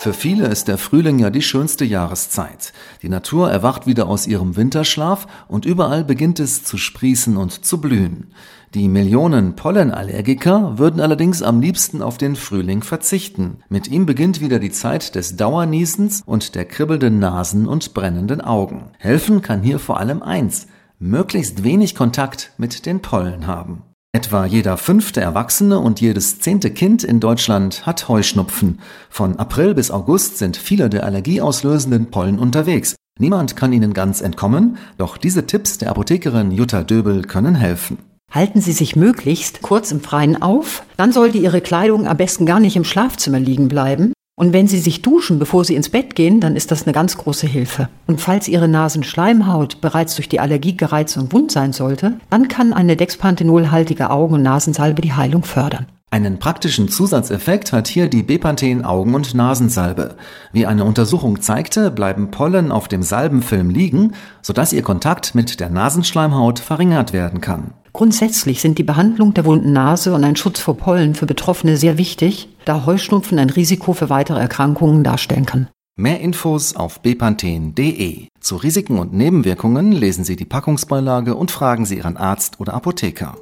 Für viele ist der Frühling ja die schönste Jahreszeit. Die Natur erwacht wieder aus ihrem Winterschlaf und überall beginnt es zu sprießen und zu blühen. Die Millionen Pollenallergiker würden allerdings am liebsten auf den Frühling verzichten. Mit ihm beginnt wieder die Zeit des Dauerniesens und der kribbelnden Nasen und brennenden Augen. Helfen kann hier vor allem eins, möglichst wenig Kontakt mit den Pollen haben. Etwa jeder fünfte Erwachsene und jedes zehnte Kind in Deutschland hat Heuschnupfen. Von April bis August sind viele der allergieauslösenden Pollen unterwegs. Niemand kann ihnen ganz entkommen, doch diese Tipps der Apothekerin Jutta Döbel können helfen. Halten Sie sich möglichst kurz im Freien auf, dann sollte Ihre Kleidung am besten gar nicht im Schlafzimmer liegen bleiben. Und wenn Sie sich duschen, bevor Sie ins Bett gehen, dann ist das eine ganz große Hilfe. Und falls Ihre Nasenschleimhaut bereits durch die Allergie gereizt und wund sein sollte, dann kann eine Dexpanthenolhaltige Augen- und Nasensalbe die Heilung fördern. Einen praktischen Zusatzeffekt hat hier die Bepanthen Augen- und Nasensalbe. Wie eine Untersuchung zeigte, bleiben Pollen auf dem Salbenfilm liegen, sodass ihr Kontakt mit der Nasenschleimhaut verringert werden kann. Grundsätzlich sind die Behandlung der wunden Nase und ein Schutz vor Pollen für Betroffene sehr wichtig, da Heuschnupfen ein Risiko für weitere Erkrankungen darstellen kann. Mehr Infos auf bepanthen.de. Zu Risiken und Nebenwirkungen lesen Sie die Packungsbeilage und fragen Sie Ihren Arzt oder Apotheker.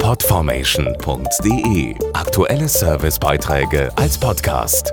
Podformation.de Aktuelle Servicebeiträge als Podcast.